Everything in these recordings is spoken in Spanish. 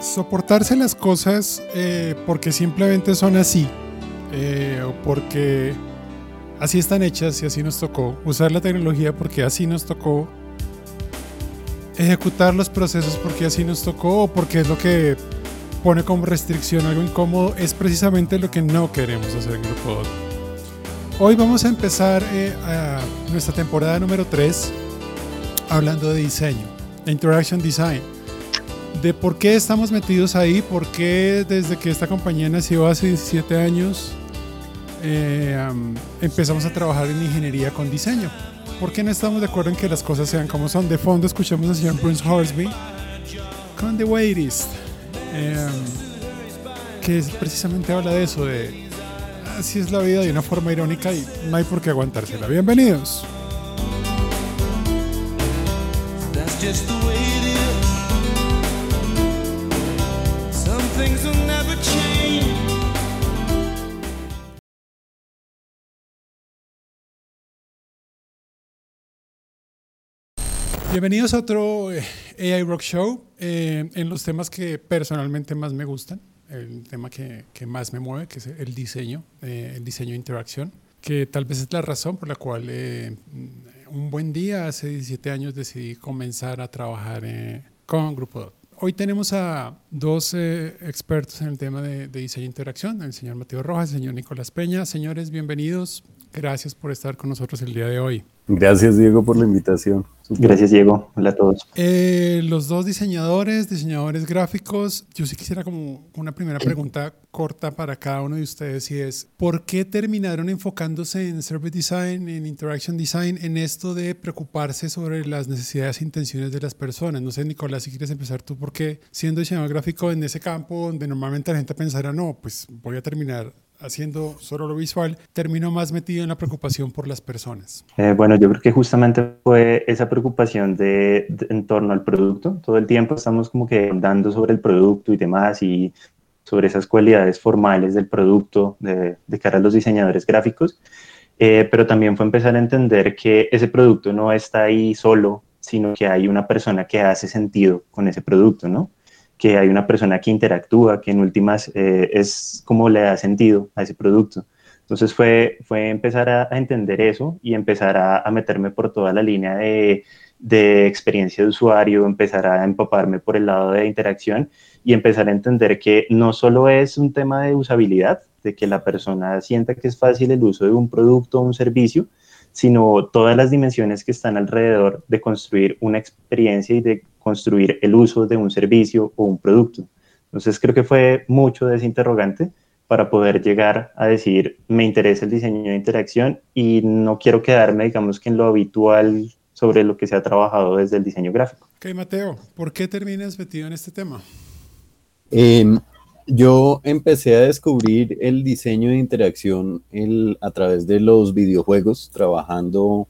soportarse las cosas eh, porque simplemente son así, eh, o porque así están hechas y así nos tocó, usar la tecnología porque así nos tocó, ejecutar los procesos porque así nos tocó, o porque es lo que pone como restricción algo incómodo, es precisamente lo que no queremos hacer en Grupo Hoy vamos a empezar eh, nuestra temporada número 3 hablando de diseño, Interaction Design de por qué estamos metidos ahí, por qué desde que esta compañía nació hace 17 años eh, empezamos a trabajar en ingeniería con diseño. ¿Por qué no estamos de acuerdo en que las cosas sean como son? De fondo escuchamos al señor Prince Horsby con The Way It Is, em, que precisamente habla de eso, de así es la vida de una forma irónica y no hay por qué aguantársela. Bienvenidos. Bienvenidos a otro eh, AI Rock Show eh, en los temas que personalmente más me gustan, el tema que, más me mueve, que es el diseño, eh, el diseño de interacción, que tal vez es la razón por la cual un buen día, hace 17 años, decidí comenzar a trabajar con Grupo Dot. Hoy tenemos a dos expertos en el tema de, de diseño de interacción, el señor Mateo Rojas, el señor Nicolás Peña. Señores, bienvenidos. Gracias por estar con nosotros el día de hoy. Gracias, Diego, por la invitación. Gracias, Diego. Hola a todos. Eh, los dos diseñadores, diseñadores gráficos, yo sí quisiera como una primera pregunta corta para cada uno de ustedes y es, ¿por qué terminaron enfocándose en Service Design, en Interaction Design, en esto de preocuparse sobre las necesidades e intenciones de las personas? No sé, Nicolás, si quieres empezar tú, porque siendo diseñador gráfico en ese campo donde normalmente la gente pensara, no, pues voy a terminar haciendo solo lo visual, terminó más metido en la preocupación por las personas? Eh, bueno, yo creo que justamente fue esa preocupación de, en torno al producto. Todo el tiempo estamos como que dando sobre el producto y demás y sobre esas cualidades formales del producto de, de cara a los diseñadores gráficos. Eh, pero también fue empezar a entender que ese producto no está ahí solo, sino que hay una persona que hace sentido con ese producto, ¿no? Que hay una persona que interactúa, que en últimas eh, es como le da sentido a ese producto. Entonces fue, fue empezar a, entender eso y empezar a, meterme por toda la línea de, de, experiencia de usuario, empezar a empaparme por el lado de interacción y empezar a entender que no solo es un tema de usabilidad, de que la persona sienta que es fácil el uso de un producto o un servicio, sino todas las dimensiones que están alrededor de construir una experiencia y de construir el uso de un servicio o un producto. Entonces creo que fue mucho de ese interrogante para poder llegar a decir, me interesa el diseño de interacción y no quiero quedarme, digamos que en lo habitual sobre lo que se ha trabajado desde el diseño gráfico. Ok, Mateo, ¿por qué terminas metido en este tema? Em, yo empecé a descubrir el diseño de interacción a través de los videojuegos, trabajando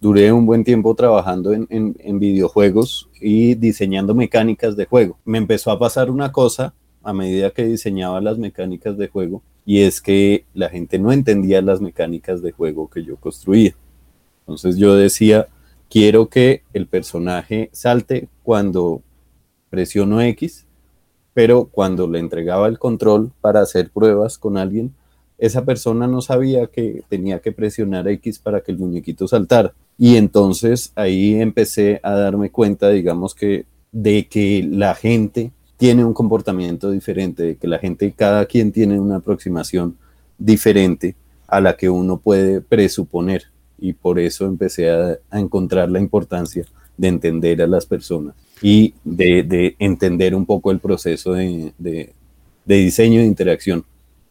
duré un buen tiempo trabajando en, en, videojuegos y diseñando mecánicas de juego. Me empezó a pasar una cosa a medida que diseñaba las mecánicas de juego y es que la gente no entendía las mecánicas de juego que yo construía. Entonces yo decía, quiero que el personaje salte cuando presiono X, pero cuando le entregaba el control para hacer pruebas con alguien, esa persona no sabía que tenía que presionar X para que el muñequito saltara. Y entonces ahí empecé a darme cuenta, digamos que, de que la gente tiene un comportamiento diferente, de que la gente, cada quien tiene una aproximación diferente a la que uno puede presuponer. Y por eso empecé a, encontrar la importancia de entender a las personas y de, entender un poco el proceso de, de diseño de interacción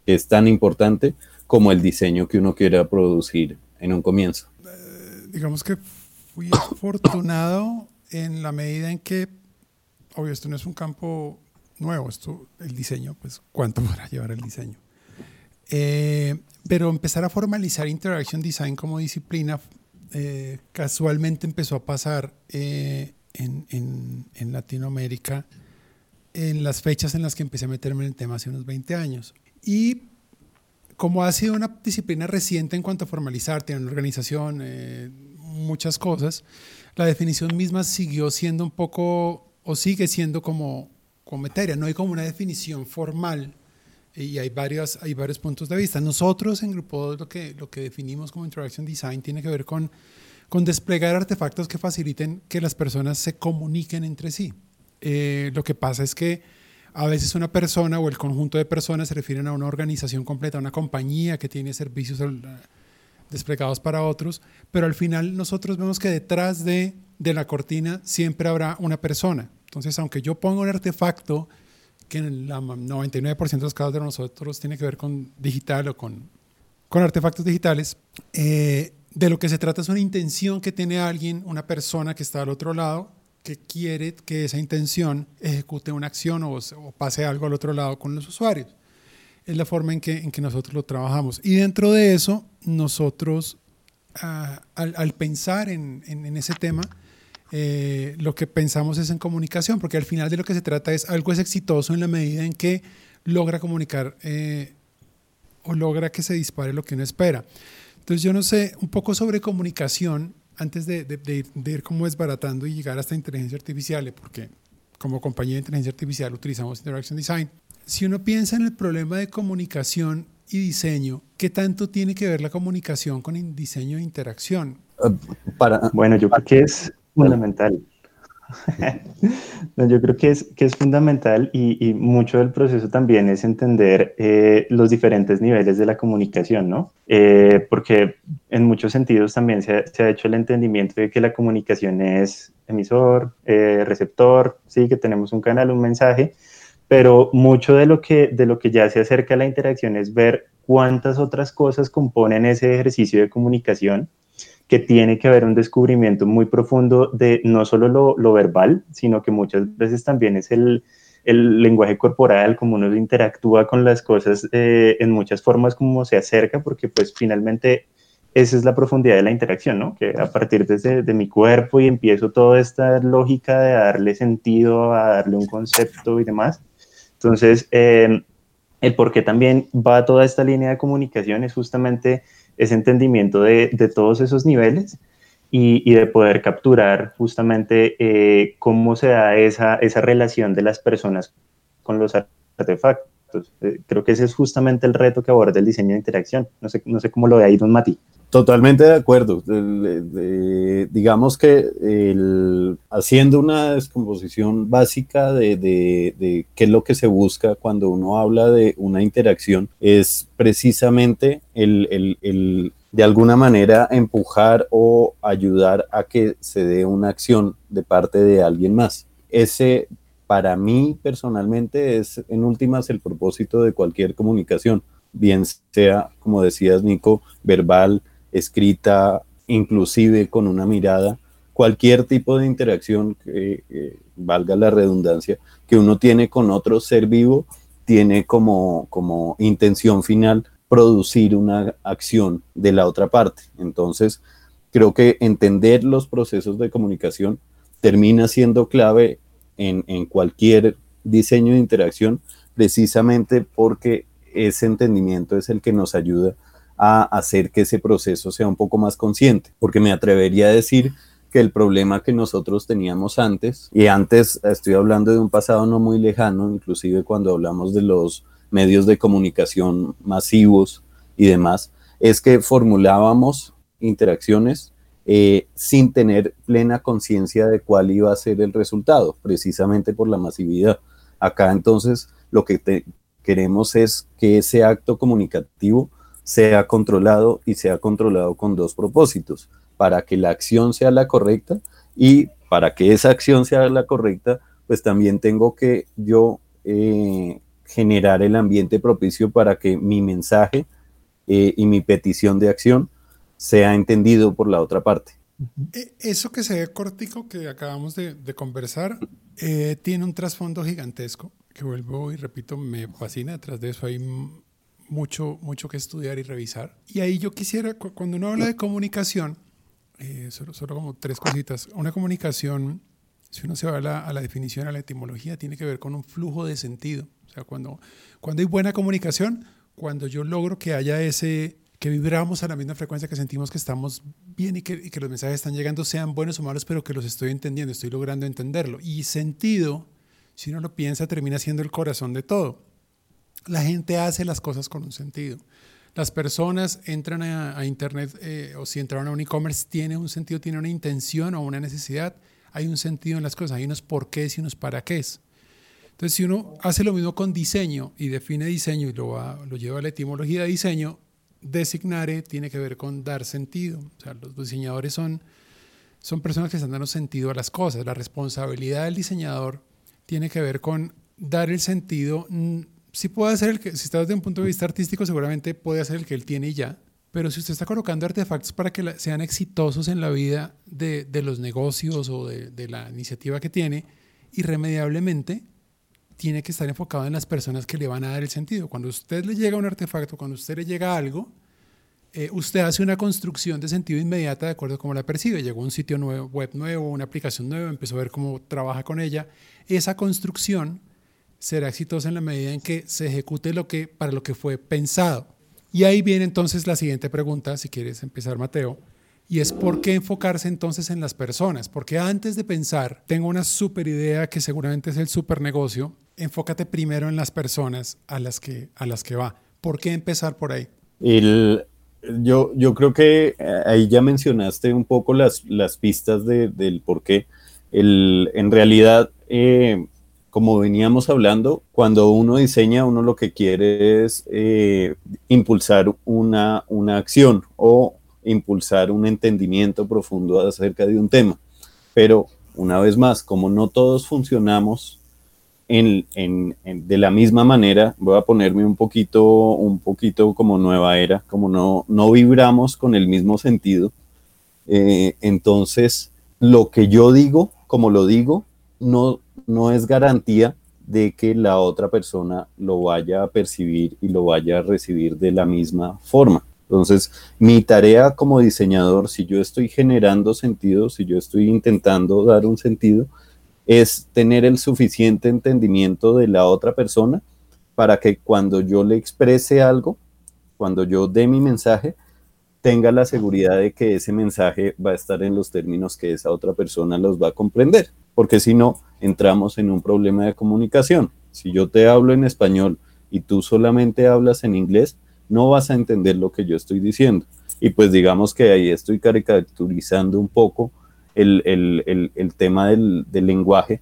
es tan importante como el diseño que uno quiera producir en un comienzo. Eh, digamos que fui afortunado en la medida en que, obvio, esto no es un campo nuevo, esto, el diseño, pues cuánto podrá llevar el diseño. Eh, pero empezar a formalizar Interaction Design como disciplina eh, casualmente empezó a pasar en, en, en, Latinoamérica en las fechas en las que empecé a meterme en el tema hace unos 20 años. Y como ha sido una disciplina reciente en cuanto a formalizar, tiene una organización, eh, muchas cosas, la definición misma siguió siendo un poco, o sigue siendo como materia. No hay como una definición formal y hay, varios, hay varios puntos de vista. Nosotros en Grupo lo que, lo que definimos como Interaction Design tiene que ver con, con desplegar artefactos que faciliten que las personas se comuniquen entre sí. Eh, lo que pasa es que a veces una persona o el conjunto de personas se refieren a una organización completa, a una compañía que tiene servicios desplegados para otros, pero al final nosotros vemos que detrás de, de la cortina siempre habrá una persona. Entonces, aunque yo ponga un artefacto que en el 99% de los casos de nosotros tiene que ver con digital o con, con artefactos digitales, eh, de lo que se trata es una intención que tiene alguien, una persona que está al otro lado, que quiere que esa intención ejecute una acción o, pase algo al otro lado con los usuarios. Es la forma en que, nosotros lo trabajamos. Y dentro de eso, nosotros, ah, al, pensar en, en, en ese tema, eh, lo que pensamos es en comunicación, porque al final de lo que se trata es algo es exitoso en la medida en que logra comunicar eh, o logra que se dispare lo que uno espera. Entonces yo no sé un poco sobre comunicación antes de, de, ir como desbaratando y llegar hasta inteligencia artificial, porque como compañía de inteligencia artificial utilizamos Interaction Design. Si uno piensa en el problema de comunicación y diseño, ¿qué tanto tiene que ver la comunicación con diseño e interacción? Uh, para, bueno, yo creo que es fundamental. yo creo que es, que es fundamental y, mucho del proceso también es entender eh, los diferentes niveles de la comunicación, ¿no? Eh, porque en muchos sentidos también se ha, hecho el entendimiento de que la comunicación es emisor, eh, receptor, sí, que tenemos un canal, un mensaje, pero mucho de lo, que, de lo que ya se acerca a la interacción es ver cuántas otras cosas componen ese ejercicio de comunicación que tiene que haber un descubrimiento muy profundo de no solo lo, verbal, sino que muchas veces también es el, lenguaje corporal, como uno interactúa con las cosas eh, en muchas formas, como se acerca, porque pues finalmente esa es la profundidad de la interacción, ¿no? Que a partir de, de mi cuerpo y empiezo toda esta lógica de darle sentido, a darle un concepto y demás. Entonces, eh, el por qué también va toda esta línea de comunicación es justamente ese entendimiento de, de todos esos niveles y, y, de poder capturar justamente eh, cómo se da esa, esa relación de las personas con los artefactos. Eh, creo que ese es justamente el reto que aborda el diseño de interacción. No sé, no sé cómo lo ve ahí Don Mati. Totalmente de acuerdo. digamos que haciendo una descomposición básica de, de, qué es lo que se busca cuando uno habla de una interacción, es precisamente el de alguna manera empujar o ayudar a que se dé una acción de parte de alguien más. Ese para mí personalmente es en últimas el propósito de cualquier comunicación, bien sea, como decías Nico, verbal, escrita, inclusive con una mirada, cualquier tipo de interacción que valga la redundancia que uno tiene con otro ser vivo tiene como, como intención final producir una acción de la otra parte. Entonces, creo que entender los procesos de comunicación termina siendo clave en, en cualquier diseño de interacción, precisamente porque ese entendimiento es el que nos ayuda a hacer que ese proceso sea un poco más consciente, porque me atrevería a decir que el problema que nosotros teníamos antes, y antes estoy hablando de un pasado no muy lejano, inclusive cuando hablamos de los medios de comunicación masivos y demás, es que formulábamos interacciones eh, sin tener plena conciencia de cuál iba a ser el resultado, precisamente por la masividad. Acá entonces lo que queremos es que ese acto comunicativo sea controlado y sea controlado con dos propósitos, para que la acción sea la correcta y para que esa acción sea la correcta, pues también tengo que yo eh, generar el ambiente propicio para que mi mensaje eh, y mi petición de acción sea entendido por la otra parte. E, eso que se ve cortico que acabamos de, conversar eh, tiene un trasfondo gigantesco que vuelvo y repito, me fascina. Detrás de eso hay mucho, mucho que estudiar y revisar. Y ahí yo quisiera, cuando uno habla de comunicación, eh, solo, solo, como tres cositas. Una comunicación, si uno se va a la, a la, definición, a la etimología, tiene que ver con un flujo de sentido. O sea, cuando, cuando hay buena comunicación, cuando yo logro que haya ese, que vibramos a la misma frecuencia, que sentimos que estamos bien y que, y que los mensajes están llegando, sean buenos o malos, pero que los estoy entendiendo, estoy logrando entenderlo. Y sentido si uno lo piensa, termina siendo el corazón de todo. La gente hace las cosas con un sentido. Las personas entran a, Internet eh, o si entran a un e-commerce, tiene un sentido, tiene una intención o una necesidad. Hay un sentido en las cosas, hay unos por qué y unos para qué. Entonces, si uno hace lo mismo con diseño y define diseño y lo, lo lleva a la etimología de diseño, designare tiene que ver con dar sentido. O sea, los diseñadores son, son personas que están dando sentido a las cosas. La responsabilidad del diseñador tiene que ver con dar el sentido. Si puede ser el si está desde un punto de vista artístico, seguramente puede ser el que él tiene y ya. Pero si usted está colocando artefactos para que sean exitosos en la vida de, de los negocios o de, de la iniciativa que tiene, irremediablemente tiene que estar enfocado en las personas que le van a dar el sentido. Cuando usted le llega un artefacto, cuando usted le llega algo, eh, usted hace una construcción de sentido inmediata de acuerdo a cómo la percibe. Llegó un sitio nuevo, web nuevo, una aplicación nueva, empezó a ver cómo trabaja con ella. Esa construcción será exitosa en la medida en que se ejecute lo que, para lo que fue pensado. Y ahí viene entonces la siguiente pregunta, si quieres empezar, Mateo, y es por qué enfocarse entonces en las personas. Porque antes de pensar, tengo una super idea que seguramente es el super negocio, enfócate primero en las personas a las que, a las que va. ¿Por qué empezar por ahí? Yo, yo creo que eh, ahí ya mencionaste un poco las, las pistas de, del por qué. El, en realidad, eh, como veníamos hablando, cuando uno diseña, uno lo que quiere es eh, impulsar una, una acción o impulsar un entendimiento profundo acerca de un tema. Pero, una vez más, como no todos funcionamos de la misma manera, voy a ponerme un poquito, un poquito como nueva era, como no, no vibramos con el mismo sentido, eh, entonces lo que yo digo, como lo digo, no, no es garantía de que la otra persona lo vaya a percibir y lo vaya a recibir de la misma forma. Entonces, mi tarea como diseñador, si yo estoy generando sentido, si yo estoy intentando dar un sentido, es tener el suficiente entendimiento de la otra persona para que cuando yo le exprese algo, cuando yo dé mi mensaje, tenga la seguridad de que ese mensaje va a estar en los términos que esa otra persona los va a comprender, porque si no, entramos en un problema de comunicación. Si yo te hablo en español y tú solamente hablas en inglés, no vas a entender lo que yo estoy diciendo. Y pues digamos que ahí estoy caricaturizando un poco el, tema del, lenguaje,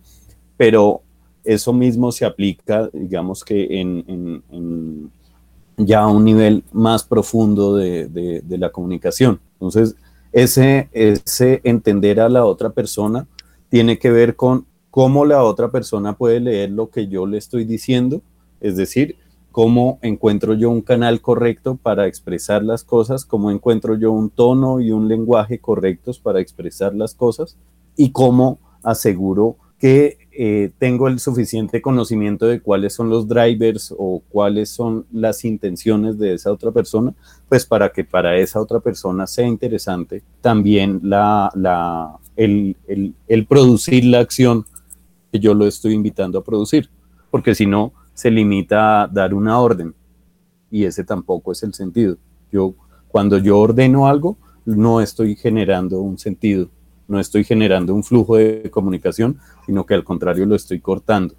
pero eso mismo se aplica, digamos que en, ya a un nivel más profundo de, la comunicación. Entonces, ese, ese entender a la otra persona tiene que ver con cómo la otra persona puede leer lo que yo le estoy diciendo, es decir, cómo encuentro yo un canal correcto para expresar las cosas, cómo encuentro yo un tono y un lenguaje correctos para expresar las cosas y cómo aseguro que eh, tengo el suficiente conocimiento de cuáles son los drivers o cuáles son las intenciones de esa otra persona, pues para que para esa otra persona sea interesante también la, la, el, el producir la acción que yo lo estoy invitando a producir, porque si no, se limita a dar una orden y ese tampoco es el sentido. Yo cuando yo ordeno algo no estoy generando un sentido, no estoy generando un flujo de comunicación, sino que al contrario lo estoy cortando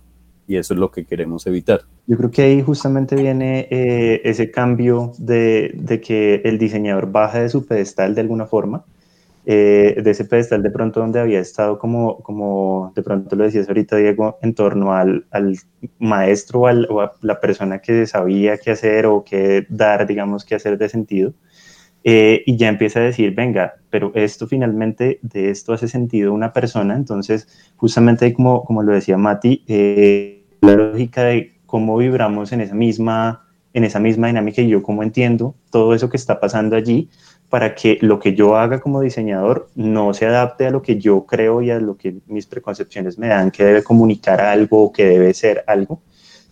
y eso es lo que queremos evitar. Yo creo que ahí justamente viene eh, ese cambio de, de, que el diseñador baja de su pedestal de alguna forma eh, de ese pedestal de pronto donde había estado como, como de pronto lo decías ahorita Diego, en torno al, al maestro o, a la persona que sabía qué hacer o qué dar, digamos, qué hacer de sentido. Eh, y ya empieza a decir, venga, pero esto finalmente, de esto hace sentido una persona, entonces justamente como, como lo decía Mati, eh, la lógica de cómo vibramos en esa misma en esa misma dinámica y yo cómo entiendo todo eso que está pasando allí, para que lo que yo haga como diseñador no se adapte a lo que yo creo y a lo que mis preconcepciones me dan que debe comunicar algo o que debe ser algo,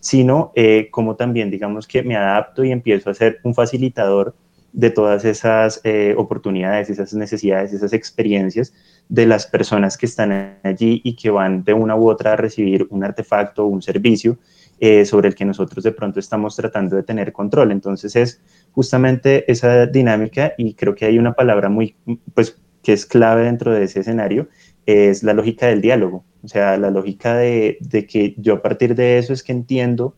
sino eh, como también digamos que me adapto y empiezo a ser un facilitador de todas esas eh, oportunidades, esas necesidades, esas experiencias de las personas que están allí y que van de una u otra a recibir un artefacto o un servicio eh, sobre el que nosotros de pronto estamos tratando de tener control. Entonces es justamente esa dinámica y creo que hay una palabra muy, pues, que es clave dentro de ese escenario es la lógica del diálogo, o sea, la lógica de, que yo a partir de eso es que entiendo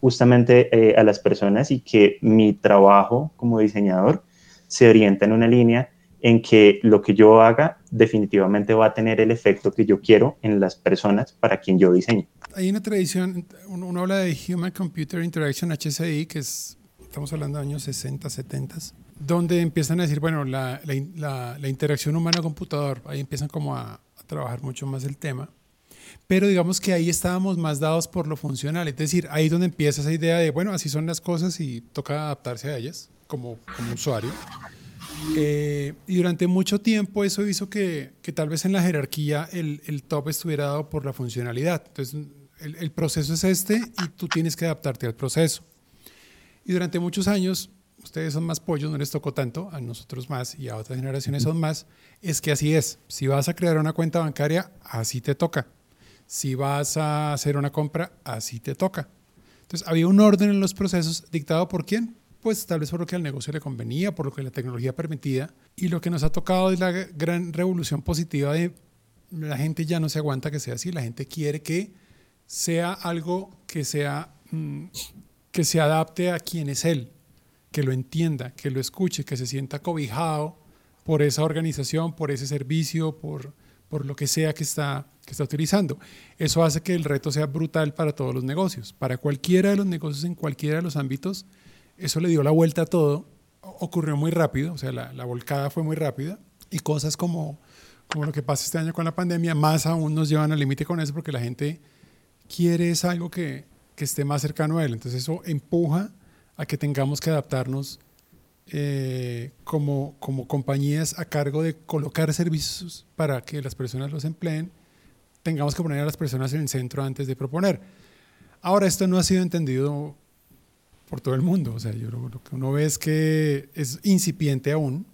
justamente eh, a las personas y que mi trabajo como diseñador se orienta en una línea en que lo que yo haga definitivamente va a tener el efecto que yo quiero en las personas para quien yo diseño. Hay una tradición, uno habla de Human Computer Interaction HCI, que es, estamos hablando de años 60, 70, donde empiezan a decir, bueno, la, la, interacción humano-computador, ahí empiezan como a, a trabajar mucho más el tema pero digamos que ahí estábamos más dados por lo funcional, es decir, ahí es donde empieza esa idea de, bueno, así son las cosas y toca adaptarse a ellas como, como usuario. Eh, y durante mucho tiempo eso hizo que, que tal vez en la jerarquía el, el, top estuviera dado por la funcionalidad. Entonces, el, el, proceso es este y tú tienes que adaptarte al proceso. Y durante muchos años, ustedes son más pollos, no les tocó tanto, a nosotros más y a otras generaciones son más, es que así es. Si vas a crear una cuenta bancaria, así te toca. Si vas a hacer una compra, así te toca. Entonces, había un orden en los procesos dictado por quién? pues tal vez por lo que al negocio le convenía, por lo que la tecnología permitía. Y lo que nos ha tocado es la gran revolución positiva de la gente ya no se aguanta que sea así, la gente quiere que sea algo que sea mm, que se adapte a quien es él, que lo entienda, que lo escuche, que se sienta cobijado por esa organización, por ese servicio, por, por lo que sea que está, que está utilizando. Eso hace que el reto sea brutal para todos los negocios, para cualquiera de los negocios en cualquiera de los ámbitos eso le dio la vuelta a todo, ocurrió muy rápido, o sea, la, volcada fue muy rápida y cosas como, como lo que pasa este año con la pandemia, más aún nos llevan al límite con eso porque la gente quiere es algo que, que, esté más cercano a él. Entonces eso empuja a que tengamos que adaptarnos eh, como, como compañías a cargo de colocar servicios para que las personas los empleen, tengamos que poner a las personas en el centro antes de proponer. Ahora, esto no ha sido entendido por todo el mundo. O sea, yo lo, que uno ve es que es incipiente aún,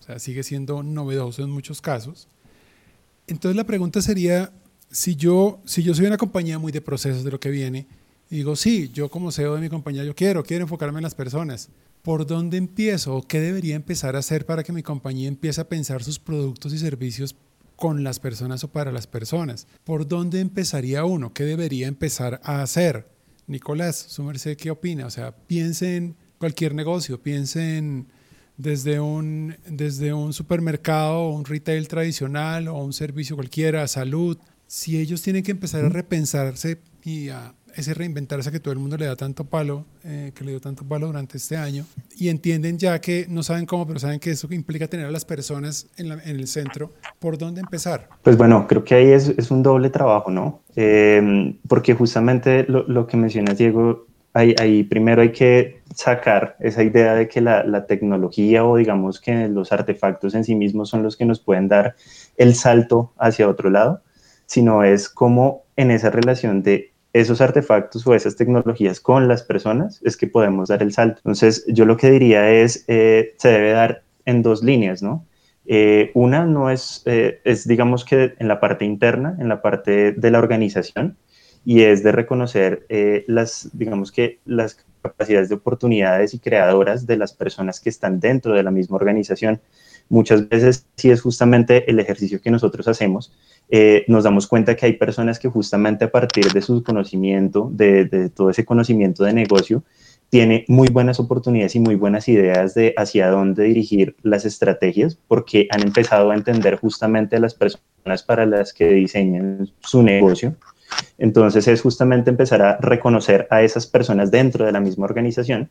o sea, sigue siendo novedoso en muchos casos. Entonces la pregunta sería, si yo, si yo soy una compañía muy de procesos de lo que viene, y digo, sí, yo como CEO de mi compañía, yo quiero, quiero enfocarme en las personas. ¿Por dónde empiezo qué debería empezar a hacer para que mi compañía empiece a pensar sus productos y servicios con las personas o para las personas? ¿Por dónde empezaría uno? ¿Qué debería empezar a hacer? Nicolás, su merced, ¿qué opina? O sea, piense en cualquier negocio, piense en desde un, desde un supermercado, un retail tradicional o un servicio cualquiera, salud. Si ellos tienen que empezar a repensarse y a ese reinventarse que todo el mundo le da tanto palo, eh, que le dio tanto palo durante este año, y entienden ya que no saben cómo, pero saben que eso implica tener a las personas en, el centro, ¿por dónde empezar? Pues bueno, creo que ahí es, un doble trabajo, ¿no? Eh, porque justamente lo, que mencionas, Diego, ahí, primero hay que sacar esa idea de que la tecnología o digamos que los artefactos en sí mismos son los que nos pueden dar el salto hacia otro lado, sino es como en esa relación de esos artefactos o esas tecnologías con las personas es que podemos dar el salto. Entonces, yo lo que diría es, eh, se debe dar en dos líneas, ¿no? Eh, una no es, eh, es, digamos que en la parte interna, en la parte de la organización, y es de reconocer las, digamos que las capacidades de oportunidades y creadoras de las personas que están dentro de la misma organización. Muchas veces sí es justamente el ejercicio que nosotros hacemos eh, nos damos cuenta que hay personas que justamente a partir de su conocimiento, de, todo ese conocimiento de negocio, tiene muy buenas oportunidades y muy buenas ideas de hacia dónde dirigir las estrategias, porque han empezado a entender justamente a las personas para las que diseñan su negocio. Entonces es justamente empezar a reconocer a esas personas dentro de la misma organización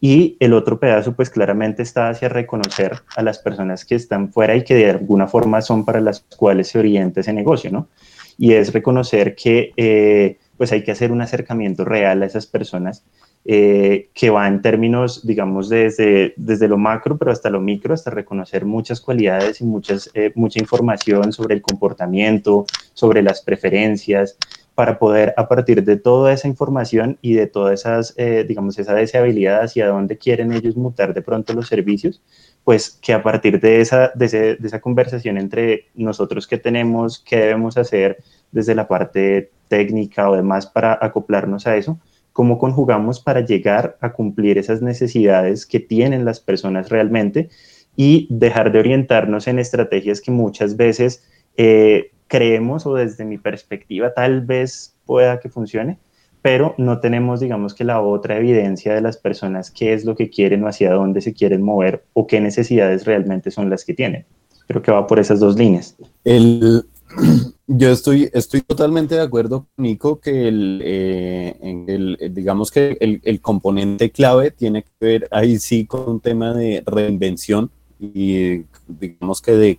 y el otro pedazo, pues claramente está hacia reconocer a las personas que están fuera y que de alguna forma son para las cuales se orienta ese negocio, ¿no? Y es reconocer que eh, pues hay que hacer un acercamiento real a esas personas eh, que va en términos, digamos, desde, desde lo macro, pero hasta lo micro, hasta reconocer muchas cualidades y muchas, eh, mucha información sobre el comportamiento, sobre las preferencias, para poder a partir de toda esa información y de todas esas, eh, digamos, esa deseabilidad hacia dónde quieren ellos mutar de pronto los servicios, pues que a partir de esa, de, esa conversación entre nosotros que tenemos, qué debemos hacer desde la parte técnica o demás para acoplarnos a eso, cómo conjugamos para llegar a cumplir esas necesidades que tienen las personas realmente y dejar de orientarnos en estrategias que muchas veces Eh, creemos o desde mi perspectiva tal vez pueda que funcione, pero no tenemos, digamos que la otra evidencia de las personas, qué es lo que quieren o hacia dónde se quieren mover o qué necesidades realmente son las que tienen. Creo que va por esas dos líneas. El, yo estoy, estoy totalmente de acuerdo con Nico que eh, el, digamos que el, el, componente clave tiene que ver ahí sí con un tema de reinvención y digamos que de,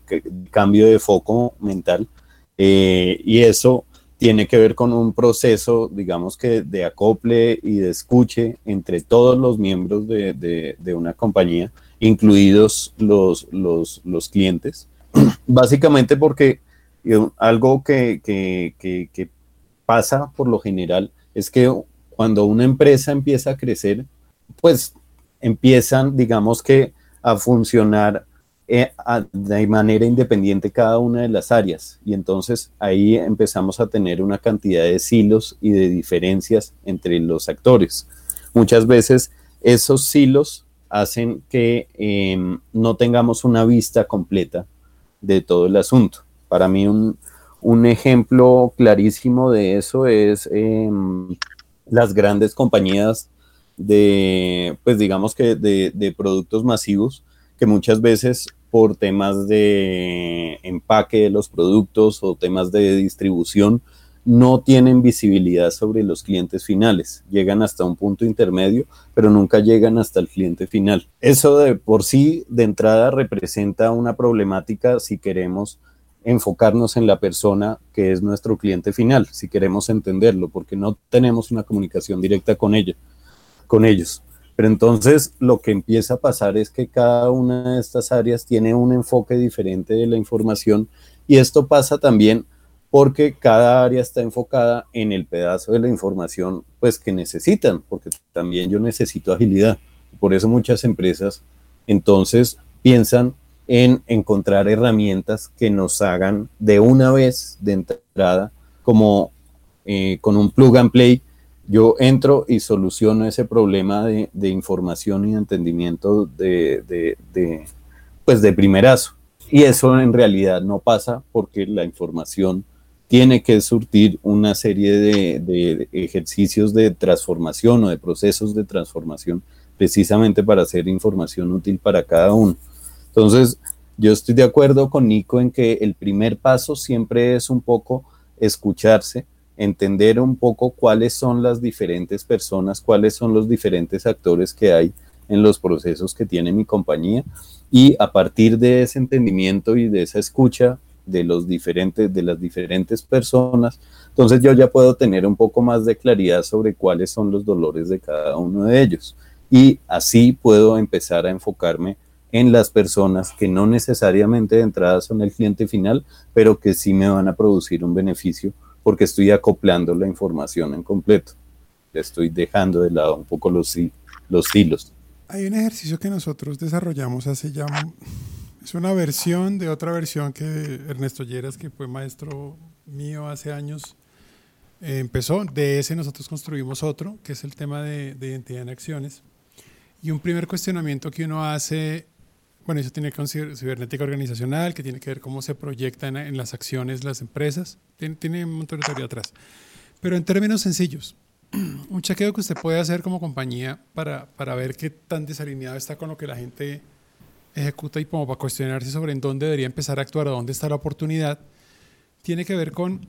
cambio de foco mental. Eh, y eso tiene que ver con un proceso, digamos que de acople y de escuche entre todos los miembros de, de, una compañía, incluidos los, los, los clientes. Básicamente porque algo que, que, pasa por lo general es que cuando una empresa empieza a crecer, pues empiezan, digamos que, a funcionar eh, de manera independiente cada una de las áreas. Y entonces ahí empezamos a tener una cantidad de silos y de diferencias entre los actores. Muchas veces esos silos hacen que em, no tengamos una vista completa de todo el asunto. Para mí un, ejemplo clarísimo de eso es em, las grandes compañías de, pues digamos que de, productos masivos, que muchas veces por temas de empaque de los productos o temas de distribución, no tienen visibilidad sobre los clientes finales. Llegan hasta un punto intermedio, pero nunca llegan hasta el cliente final. Eso de por sí, de entrada, representa una problemática si queremos enfocarnos en la persona que es nuestro cliente final, si queremos entenderlo, porque no tenemos una comunicación directa con ella, con ellos. Pero entonces lo que empieza a pasar es que cada una de estas áreas tiene un enfoque diferente de la información y esto pasa también porque cada área está enfocada en el pedazo de la información pues que necesitan, porque también yo necesito agilidad. Por eso muchas empresas entonces piensan en encontrar herramientas que nos hagan de una vez de entrada, como eh, con un plug and play, yo entro y soluciono ese problema de, información y entendimiento de, de, pues de primerazo. Y eso en realidad no pasa porque la información tiene que surtir una serie de, ejercicios de transformación o de procesos de transformación precisamente para hacer información útil para cada uno. Entonces, yo estoy de acuerdo con Nico en que el primer paso siempre es un poco escucharse, entender un poco cuáles son las diferentes personas, cuáles son los diferentes actores que hay en los procesos que tiene mi compañía. Y a partir de ese entendimiento y de esa escucha de los diferentes de las diferentes personas, entonces yo ya puedo tener un poco más de claridad sobre cuáles son los dolores de cada uno de ellos. Y así puedo empezar a enfocarme en las personas que no necesariamente de entrada son el cliente final, pero que sí me van a producir un beneficio porque estoy acoplando la información en completo. Estoy dejando de lado un poco los, los hilos. Hay un ejercicio que nosotros desarrollamos hace ya, es una versión de otra versión que Ernesto Lleras, que fue maestro mío hace años, eh, empezó. De ese nosotros construimos otro, que es el tema de, de identidad en acciones. Y un primer cuestionamiento que uno hace bueno, eso tiene que ver con cibernética organizacional, que tiene que ver cómo se proyectan en, las acciones las empresas. Tiene, un montón de teoría atrás. Pero en términos sencillos, un chequeo que usted puede hacer como compañía para, para ver qué tan desalineado está con lo que la gente ejecuta y como para cuestionarse sobre en dónde debería empezar a actuar dónde está la oportunidad, tiene que ver con,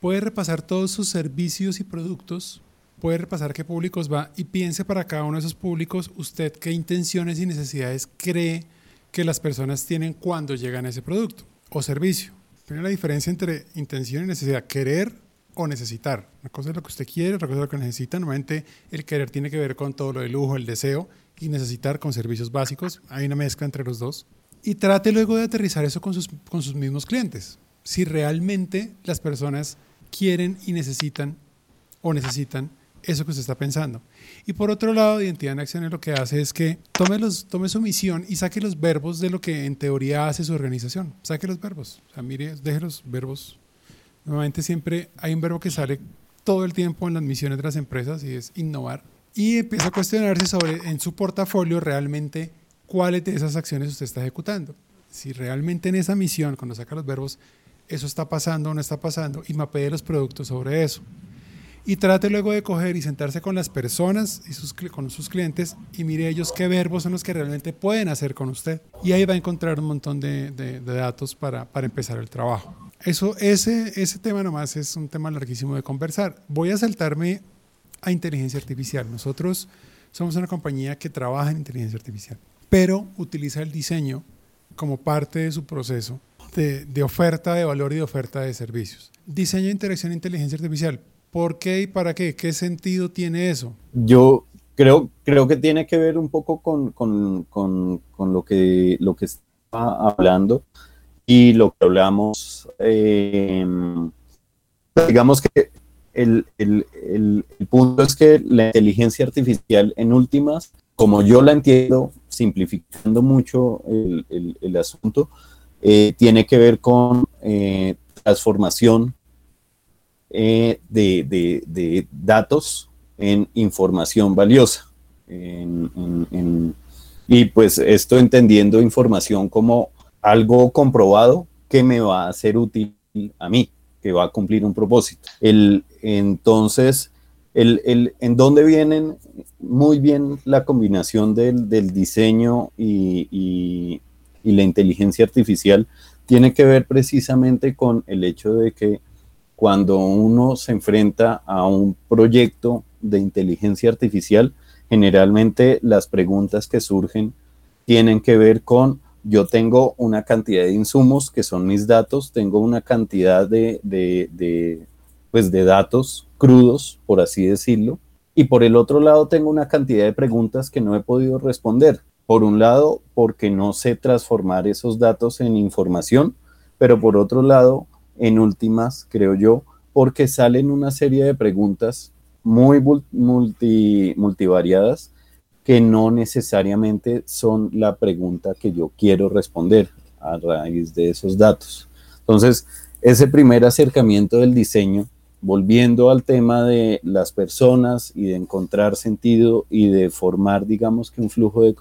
puede repasar todos sus servicios y productos puede repasar qué públicos va y piense para cada uno de esos públicos usted qué intenciones y necesidades cree que las personas tienen cuando llegan a ese producto o servicio. Tiene la diferencia entre intención y necesidad, querer o necesitar. Una cosa es lo que usted quiere, otra cosa es lo que necesita. Normalmente el querer tiene que ver con todo lo de lujo, el deseo y necesitar con servicios básicos. Hay una mezcla entre los dos. Y trate luego de aterrizar eso con sus, con sus mismos clientes. Si realmente las personas quieren y necesitan o necesitan eso que usted está pensando. Y por otro lado, Identidad en Acciones lo que hace es que tome, los, tome su misión y saque los verbos de lo que en teoría hace su organización. Saque los verbos. O sea, mire, deje los verbos. Normalmente siempre hay un verbo que sale todo el tiempo en las misiones de las empresas y es innovar. Y empieza a cuestionarse sobre en su portafolio realmente cuáles de esas acciones usted está ejecutando. si realmente en esa misión, cuando saca los verbos, eso está pasando o no está pasando, y mapee los productos sobre eso. Y trate luego de coger y sentarse con las personas y sus, con sus clientes y mire ellos qué verbos son los que realmente pueden hacer con usted. Y ahí va a encontrar un montón de, de, datos para, para, empezar el trabajo. Eso, ese, ese tema nomás es un tema larguísimo de conversar. Voy a saltarme a inteligencia artificial. Nosotros somos una compañía que trabaja en inteligencia artificial, pero utiliza el diseño como parte de su proceso de, de oferta de valor y de oferta de servicios. Diseño interacción e inteligencia artificial. ¿Por qué y para qué? ¿Qué sentido tiene eso? Yo creo, creo que tiene que ver un poco con, con, con, con lo, que, lo que está hablando y lo que hablamos. Eh, digamos que el, el, el, punto es que la inteligencia artificial en últimas, como yo la entiendo, simplificando mucho el, asunto, eh, tiene que ver con eh, transformación eh, de, de, de, datos en información valiosa. y pues esto entendiendo información como algo comprobado que me va a ser útil a mí que va a cumplir un propósito. El, entonces, el, el, en dónde vienen muy bien la combinación del, del diseño y, y, y, la inteligencia artificial tiene que ver precisamente con el hecho de que cuando uno se enfrenta a un proyecto de inteligencia artificial, generalmente las preguntas que surgen tienen que ver con yo tengo una cantidad de insumos que son mis datos, tengo una cantidad de, de, pues de datos crudos, por así decirlo, y por el otro lado tengo una cantidad de preguntas que no he podido responder. Por un lado, porque no sé transformar esos datos en información, pero por otro lado, en últimas, creo yo, porque salen una serie de preguntas muy multi, multivariadas que no necesariamente son la pregunta que yo quiero responder a raíz de esos datos. Entonces, ese primer acercamiento del diseño, volviendo al tema de las personas y de encontrar sentido y de formar, digamos que un flujo de,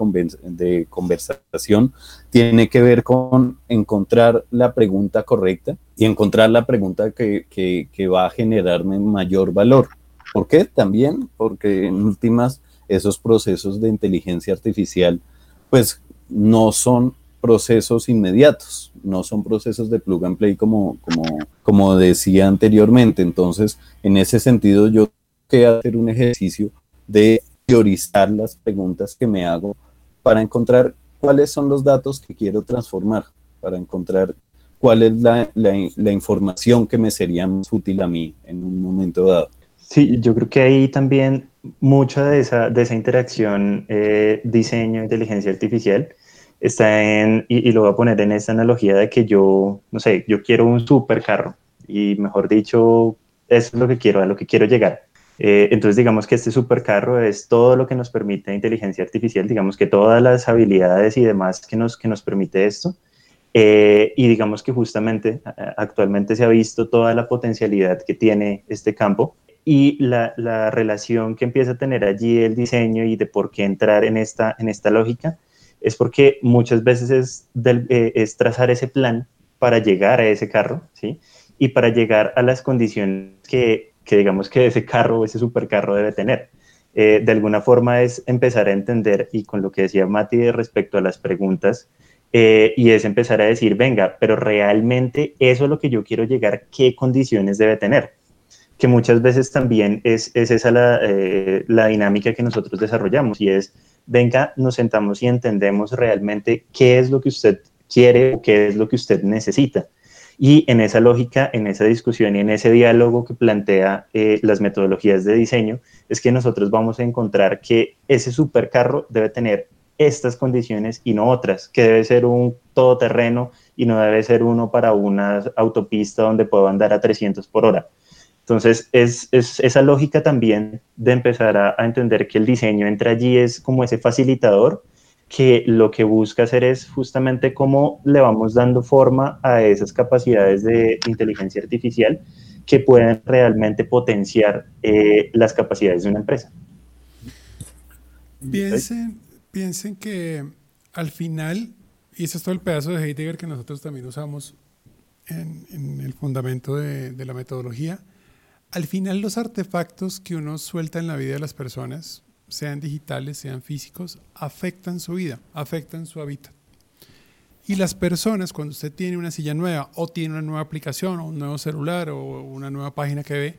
conversación, tiene que ver con encontrar la pregunta correcta y encontrar la pregunta que, que, que va a generarme mayor valor. ¿Por qué? También porque en últimas esos procesos de inteligencia artificial, pues no son procesos inmediatos, no son procesos de plug and play como, como, como decía anteriormente. Entonces, en ese sentido, yo que hacer un ejercicio de priorizar las preguntas que me hago para encontrar cuáles son los datos que quiero transformar, para encontrar cuál es la, la información que me sería más útil a mí en un momento dado. Sí, yo creo que ahí también mucha de esa, de esa interacción eh, diseño, inteligencia artificial está en, y, lo voy a poner en esta analogía de que yo, no sé, yo quiero un supercarro y mejor dicho, eso es lo que quiero, a lo que quiero llegar. Eh, entonces, digamos que este supercarro es todo lo que nos permite inteligencia artificial, digamos que todas las habilidades y demás que nos, que nos permite esto. Eh, y digamos que justamente actualmente se ha visto toda la potencialidad que tiene este campo y la, la, relación que empieza a tener allí el diseño y de por qué entrar en esta, en esta lógica es porque muchas veces es, eh, es trazar ese plan para llegar a ese carro, ¿sí? Y para llegar a las condiciones que, que digamos que ese carro, ese supercarro debe tener. Eh, de alguna forma es empezar a entender, y con lo que decía Mati respecto a las preguntas, eh, y es empezar a decir, venga, pero realmente eso es lo que yo quiero llegar, ¿qué condiciones debe tener? que muchas veces también es, es esa la, eh, la, dinámica que nosotros desarrollamos y es, venga, nos sentamos y entendemos realmente qué es lo que usted quiere o qué es lo que usted necesita. Y en esa lógica, en esa discusión y en ese diálogo que plantea eh, las metodologías de diseño, es que nosotros vamos a encontrar que ese supercarro debe tener estas condiciones y no otras, que debe ser un todoterreno y no debe ser uno para una autopista donde puedo andar a 300 por hora entonces, es, esa lógica también de empezar a, entender que el diseño entra allí es como ese facilitador que lo que busca hacer es justamente cómo le vamos dando forma a esas capacidades de inteligencia artificial que pueden realmente potenciar eh, las capacidades de una empresa. Piensen, que al final y ese es todo el pedazo de Heidegger que nosotros también usamos en, el fundamento de, la metodología. Al final los artefactos que uno suelta en la vida de las personas, sean digitales, sean físicos, afectan su vida, afectan su hábitat. Y las personas, cuando usted tiene una silla nueva o tiene una nueva aplicación o un nuevo celular o una nueva página que ve,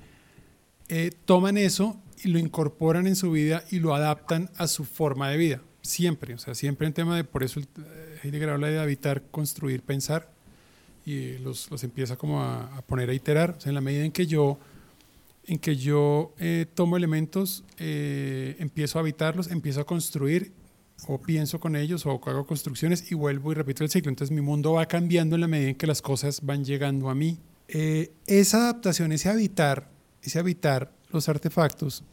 eh, toman eso y lo incorporan en su vida y lo adaptan a su forma de vida. Siempre, o sea, siempre en tema de, por eso eh, Heidegger habla de habitar, construir, pensar y los, los empieza como a, poner a iterar. O sea, en la medida en que yo, en que yo eh, tomo elementos, empiezo a habitarlos, empiezo a construir o pienso con ellos o hago construcciones y vuelvo y repito el ciclo. Entonces mi mundo va cambiando en la medida en que las cosas van llegando a mí. esa adaptación, ese habitar, ese habitar los artefactos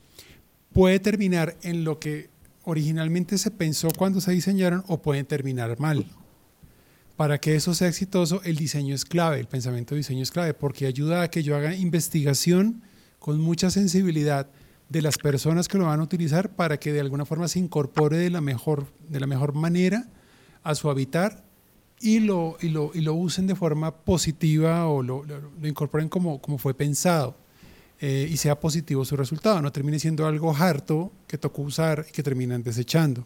puede terminar en lo que originalmente se pensó cuando se diseñaron o pueden terminar mal. Para que eso sea exitoso, el diseño es clave, el pensamiento de diseño es clave, porque ayuda a que yo haga investigación con mucha sensibilidad de las personas que lo van a utilizar para que de alguna forma se incorpore de la mejor, de la mejor manera a su habitar y lo, y lo, y lo usen de forma positiva o lo, lo incorporen como, como fue pensado. Eh, y sea positivo su resultado, no termine siendo algo harto que tocó usar y que terminan desechando.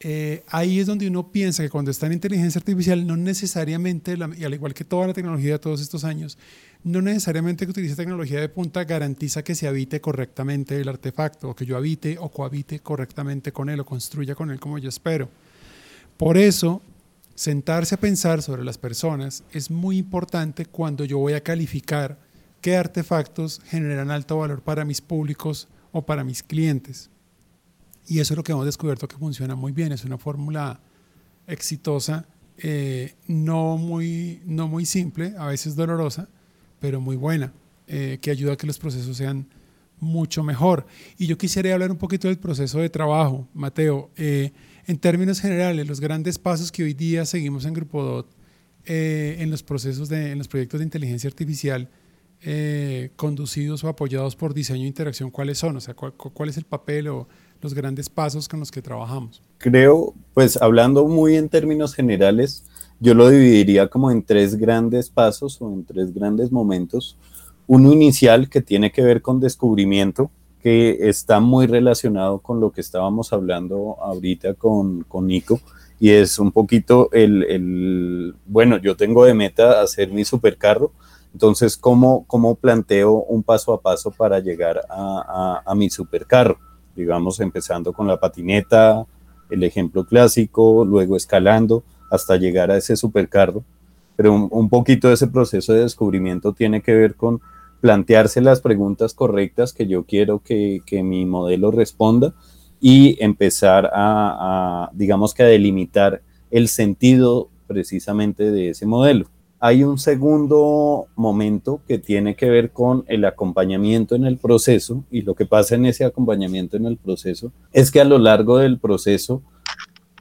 Eh, ahí es donde uno piensa que cuando está en inteligencia artificial, no necesariamente, y al igual que toda la tecnología de todos estos años, no necesariamente que utilice tecnología de punta garantiza que se habite correctamente el artefacto, o que yo habite o cohabite correctamente con él, o construya con él como yo espero. Por eso, sentarse a pensar sobre las personas es muy importante cuando yo voy a calificar qué artefactos generan alto valor para mis públicos o para mis clientes. Y eso es lo que hemos descubierto que funciona muy bien. Es una fórmula exitosa, eh, no, muy, no muy simple, a veces dolorosa, pero muy buena, eh, que ayuda a que los procesos sean mucho mejor. Y yo quisiera hablar un poquito del proceso de trabajo, Mateo. Eh, en términos generales, los grandes pasos que hoy día seguimos en Grupo DOT en los procesos de, en los proyectos de inteligencia artificial eh, conducidos o apoyados por diseño e interacción, ¿cuáles son? O sea, ¿cuál, es el papel o los grandes pasos con los que trabajamos? Creo, pues hablando muy en términos generales, yo lo dividiría como en tres grandes pasos o en tres grandes momentos. Uno inicial que tiene que ver con descubrimiento, que está muy relacionado con lo que estábamos hablando ahorita con, con Nico, y es un poquito el, el, bueno, yo tengo de meta hacer mi supercarro, entonces, ¿cómo, ¿cómo planteo un paso a paso para llegar a, a, mi supercarro? Digamos, empezando con la patineta, el ejemplo clásico, luego escalando hasta llegar a ese supercarro. Pero un, poquito de ese proceso de descubrimiento tiene que ver con plantearse las preguntas correctas que yo quiero que, que mi modelo responda y empezar a, a, digamos que a delimitar el sentido precisamente de ese modelo hay un segundo momento que tiene que ver con el acompañamiento en el proceso y lo que pasa en ese acompañamiento en el proceso es que a lo largo del proceso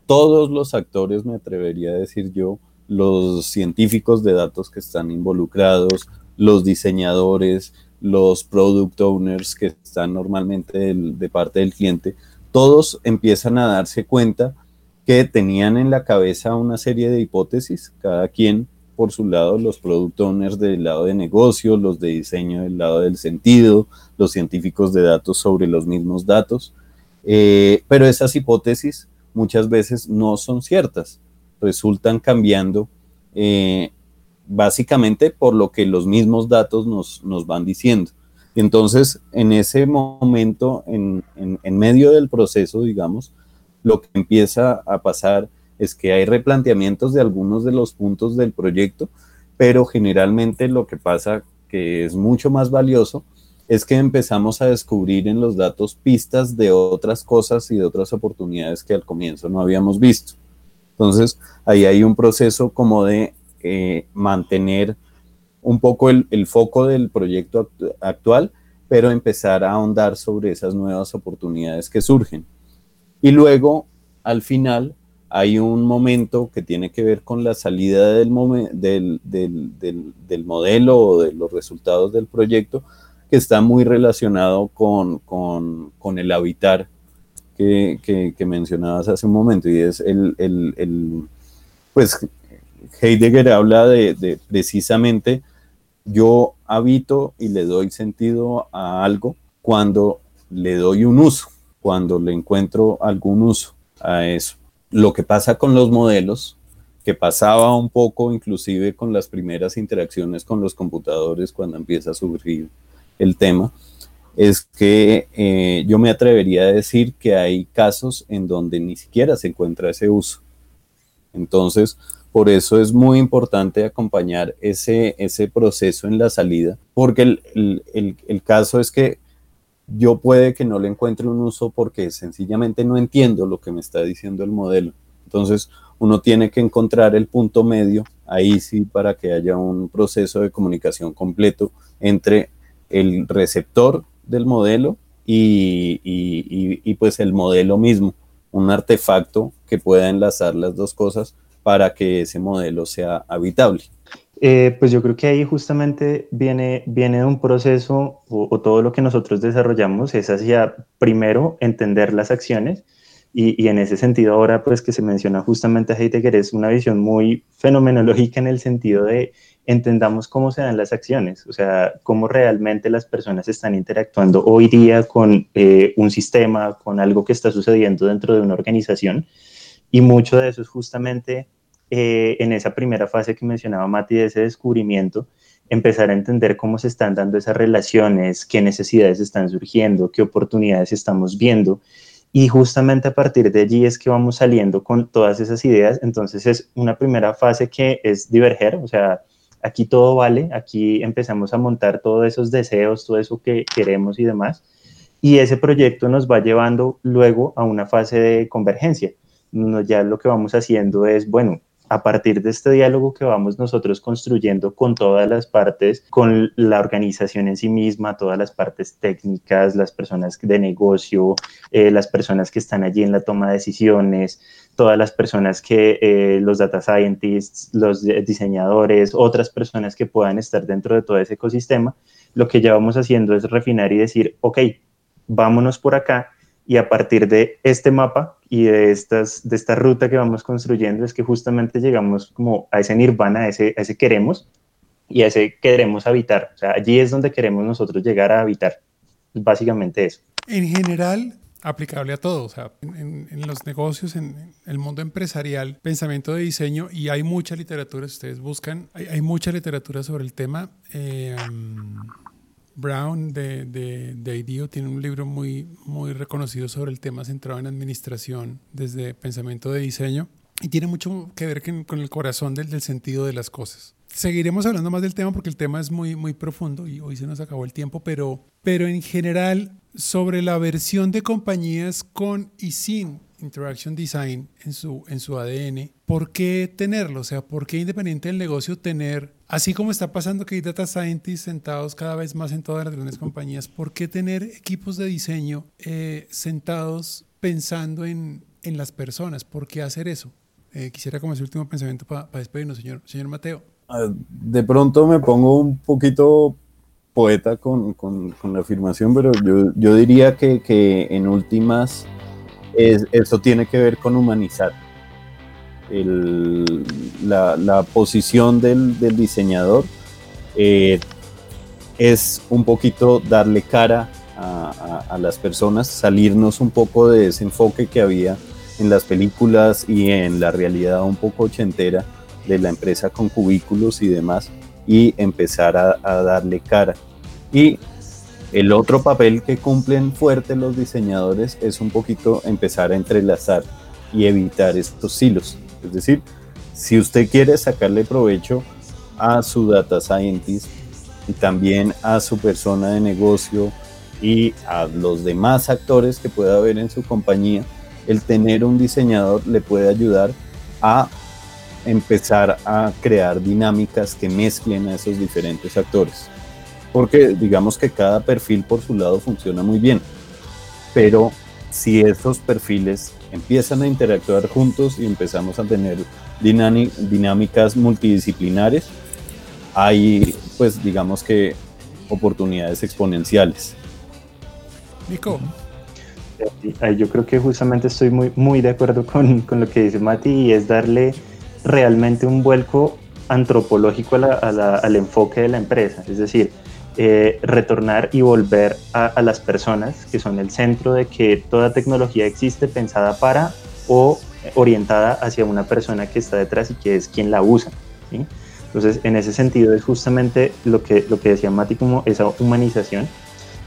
todos los actores, me atrevería a decir yo, los científicos de datos que están involucrados, los diseñadores, los product owners que están normalmente de parte del cliente, todos empiezan a darse cuenta que tenían en la cabeza una serie de hipótesis, cada quien por su lado los product owners del lado de negocio, los de diseño del lado del sentido, los científicos de datos sobre los mismos datos, eh, pero esas hipótesis muchas veces no son ciertas, resultan cambiando eh, básicamente por lo que los mismos datos nos, nos van diciendo. Entonces, en ese momento, en, en medio del proceso, digamos, lo que empieza a pasar es que hay replanteamientos de algunos de los puntos del proyecto, pero generalmente lo que pasa que es mucho más valioso es que empezamos a descubrir en los datos pistas de otras cosas y de otras oportunidades que al comienzo no habíamos visto. Entonces, ahí hay un proceso como de eh, mantener un poco el, foco del proyecto actual, pero empezar a ahondar sobre esas nuevas oportunidades que surgen. Y luego, al final, hay un momento que tiene que ver con la salida del, modelo o de los resultados del proyecto, que está muy relacionado con, con, con el habitar que, que, mencionabas hace un momento, y es el, el, pues Heidegger habla de, precisamente yo habito y le doy sentido a algo cuando le doy un uso, cuando le encuentro algún uso a eso. Lo que pasa con los modelos, que pasaba un poco inclusive con las primeras interacciones con los computadores cuando empieza a surgir el tema, es que eh, yo me atrevería a decir que hay casos en donde ni siquiera se encuentra ese uso. Entonces, por eso es muy importante acompañar ese, ese proceso en la salida, porque el, caso es que yo puede que no le encuentre un uso porque sencillamente no entiendo lo que me está diciendo el modelo. Entonces, uno tiene que encontrar el punto medio, ahí sí, para que haya un proceso de comunicación completo entre el receptor del modelo y, y, pues el modelo mismo, un artefacto que pueda enlazar las dos cosas para que ese modelo sea habitable. Eh, pues yo creo que ahí justamente viene, viene de un proceso o, todo lo que nosotros desarrollamos es hacia primero entender las acciones y, y, en ese sentido ahora pues que se menciona justamente a Heidegger es una visión muy fenomenológica en el sentido de entendamos cómo se dan las acciones, o sea, cómo realmente las personas están interactuando hoy día con eh, un sistema, con algo que está sucediendo dentro de una organización. Y mucho de eso es justamente eh, en esa primera fase que mencionaba Mati, de ese descubrimiento, empezar a entender cómo se están dando esas relaciones, qué necesidades están surgiendo, qué oportunidades estamos viendo. Y justamente a partir de allí es que vamos saliendo con todas esas ideas. Entonces es una primera fase que es diverger, o sea, aquí todo vale, aquí empezamos a montar todos esos deseos, todo eso que queremos y demás. Y ese proyecto nos va llevando luego a una fase de convergencia. ya lo que vamos haciendo es, bueno, a partir de este diálogo que vamos nosotros construyendo con todas las partes, con la organización en sí misma, todas las partes técnicas, las personas de negocio, eh, las personas que están allí en la toma de decisiones, todas las personas que, eh, los data scientists, los diseñadores, otras personas que puedan estar dentro de todo ese ecosistema, lo que ya vamos haciendo es refinar y decir, ok, vámonos por acá y a partir de este mapa y de, estas, de esta ruta que vamos construyendo es que justamente llegamos como a ese nirvana, a ese, a ese queremos y a ese queremos habitar. O sea, allí es donde queremos nosotros llegar a habitar. Básicamente eso. En general, aplicable a todo, o sea, en, los negocios, en, el mundo empresarial, pensamiento de diseño, y hay mucha literatura, si ustedes buscan, hay, mucha literatura sobre el tema. Eh, Brown de, de, IDEO tiene un libro muy, muy reconocido sobre el tema centrado en administración desde pensamiento de diseño y tiene mucho que ver con, el corazón del, del sentido de las cosas. Seguiremos hablando más del tema porque el tema es muy, muy profundo y hoy se nos acabó el tiempo, pero, pero en general sobre la versión de compañías con y sin Interaction Design en su, en su ADN, ¿por qué tenerlo? O sea, ¿por qué independiente del negocio tener, así como está pasando que hay data scientists sentados cada vez más en todas las grandes compañías, ¿por qué tener equipos de diseño eh, sentados pensando en, en, las personas? ¿Por qué hacer eso? Eh, quisiera como ese último pensamiento para despedirnos, señor, señor Mateo. Ah, de pronto me pongo un poquito poeta con, con, la afirmación, pero yo, yo diría que, que en últimas eso tiene que ver con humanizar. la, posición del, diseñador eh, es un poquito darle cara a, las personas, salirnos un poco de ese enfoque que había en las películas y en la realidad un poco ochentera de la empresa con cubículos y demás y empezar a darle cara. Y el otro papel que cumplen fuerte los diseñadores es un poquito empezar a entrelazar y evitar estos hilos. Es decir, si usted quiere sacarle provecho a su data scientist y también a su persona de negocio y a los demás actores que pueda haber en su compañía, el tener un diseñador le puede ayudar a empezar a crear dinámicas que mezclen a esos diferentes actores porque digamos que cada perfil por su lado funciona muy bien, pero si estos perfiles empiezan a interactuar juntos y empezamos a tener dinámicas multidisciplinares, hay pues digamos que oportunidades exponenciales. Nico. Yo creo que justamente estoy muy, muy de acuerdo con, con lo que dice Mati y es darle realmente un vuelco antropológico al enfoque de la empresa, es decir, eh, retornar y volver a, las personas que son el centro de que toda tecnología existe pensada para o orientada hacia una persona que está detrás y que es quien la usa. Entonces, en ese sentido es justamente lo que, lo que decía Mati como esa humanización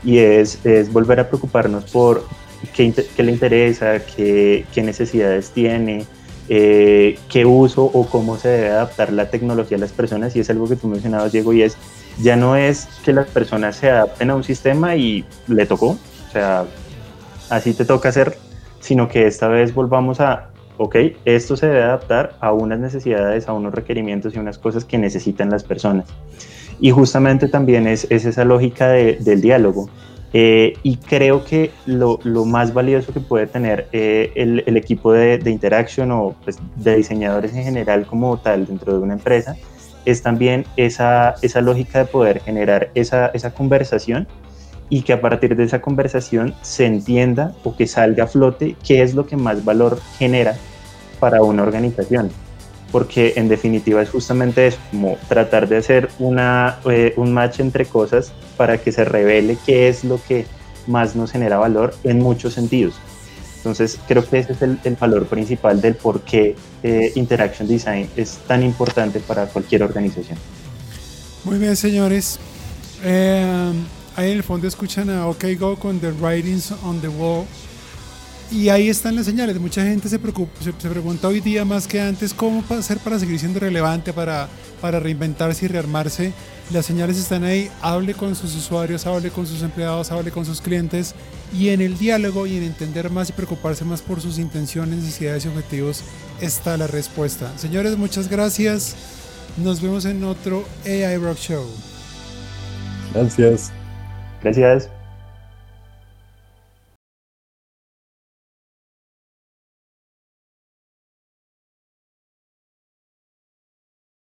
y es, es volver a preocuparnos por qué, qué le interesa, qué, qué necesidades tiene, eh, qué uso o cómo se debe adaptar la tecnología a las personas y es algo que tú mencionabas, Diego, y es ya no es que las personas se adapten a un sistema y le tocó, o sea, así te toca hacer, sino que esta vez volvamos a, ok, esto se debe adaptar a unas necesidades, a unos requerimientos y unas cosas que necesitan las personas. Y justamente también es, esa lógica del diálogo. Eh, y creo que lo, más valioso que puede tener eh, el, equipo de, de Interaction o pues, de diseñadores en general como tal dentro de una empresa es también esa, esa lógica de poder generar esa, esa conversación y que a partir de esa conversación se entienda o que salga a flote qué es lo que más valor genera para una organización. Porque en definitiva es justamente eso, como tratar de hacer una, eh, un match entre cosas para que se revele qué es lo que más nos genera valor en muchos sentidos. Entonces, creo que ese es el, valor principal del por qué eh, Interaction Design es tan importante para cualquier organización. Muy bien, señores. Eh, ahí en el fondo escuchan a OK Go con The Writings on the Wall. Y ahí están las señales. Mucha gente se, preocupa, se, pregunta hoy día más que antes cómo hacer para seguir siendo relevante, para, para reinventarse y rearmarse. Las señales están ahí, hable con sus usuarios, hable con sus empleados, hable con sus clientes y en el diálogo y en entender más y preocuparse más por sus intenciones, necesidades y objetivos está la respuesta. Señores, muchas gracias. Nos vemos en otro AI Rock Show. Gracias. Gracias.